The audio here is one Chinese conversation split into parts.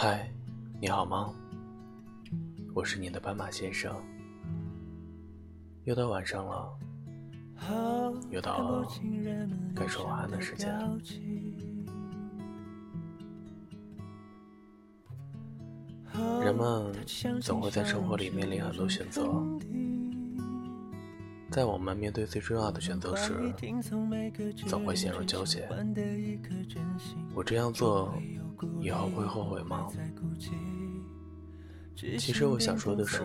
嗨，你好吗？我是你的斑马先生。又到晚上了，又到了该说晚安的时间。人们总会在生活里面临很多选择。在我们面对最重要的选择时，总会陷入纠结。我这样做以后会后悔吗？其实我想说的是，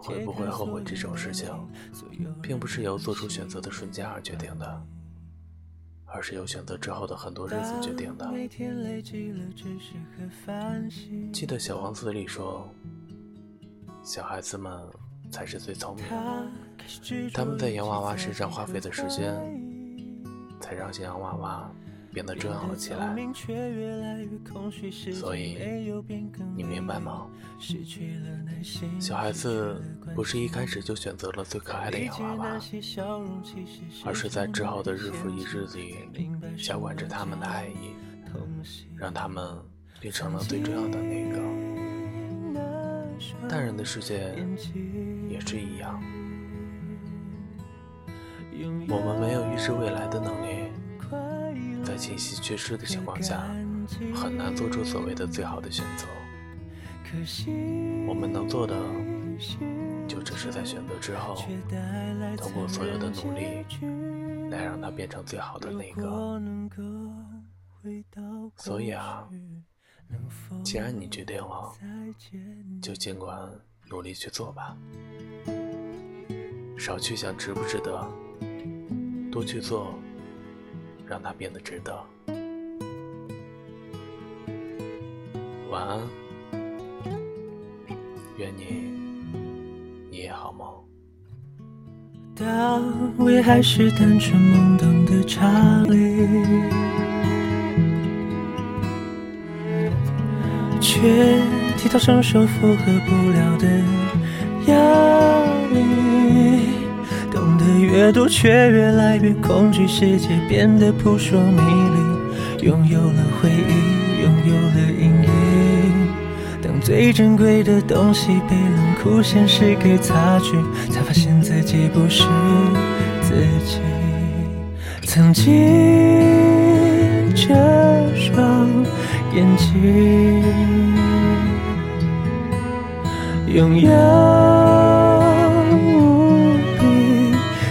会不会后悔这种事情，并不是由做出选择的瞬间而决定的，而是由选择之后的很多日子决定的。记得《小王子》里说，小孩子们。才是最聪明的。他们在洋娃娃身上花费的时间，才让洋娃娃变得重要了起来。所以，你明白吗？小孩子不是一开始就选择了最可爱的洋娃娃，而是在之后的日复一日里，浇灌着他们的爱意，让他们变成了最重要的那个。大人的世界也是一样，我们没有预知未来的能力，在信息缺失的情况下，很难做出所谓的最好的选择。我们能做的，就只是在选择之后，通过所有的努力，来让它变成最好的那个。所以啊。既然你决定了，就尽管努力去做吧，少去想值不值得，多去做，让它变得值得。晚安，愿你你也好梦。大卫还是单纯懵懂的查理。却提到双手负荷不了的压，越多，却越来越恐惧，世界变得扑朔迷离。拥有了回忆，拥有了阴影，当最珍贵的东西被冷酷现实给擦去，才发现自己不是自己。曾经这双眼睛。拥有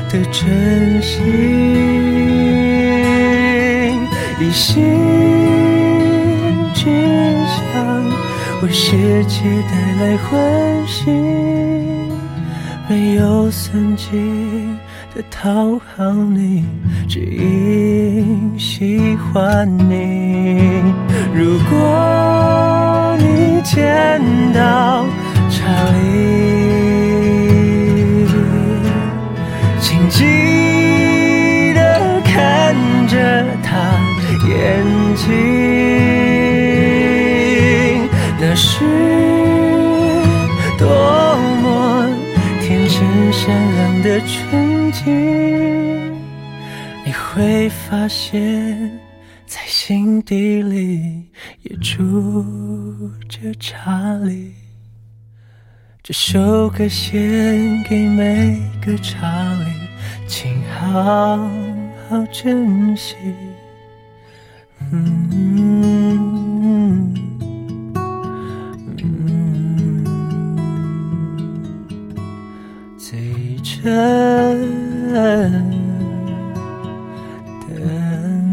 的真心，一心只想为世界带来欢喜，没有算计的讨好你，只因喜欢你。如果你见到。眼睛，那是多么天真善良的纯净。你会发现，在心底里也住着查理。这首歌献给每个查理，请好好珍惜。最真的。嗯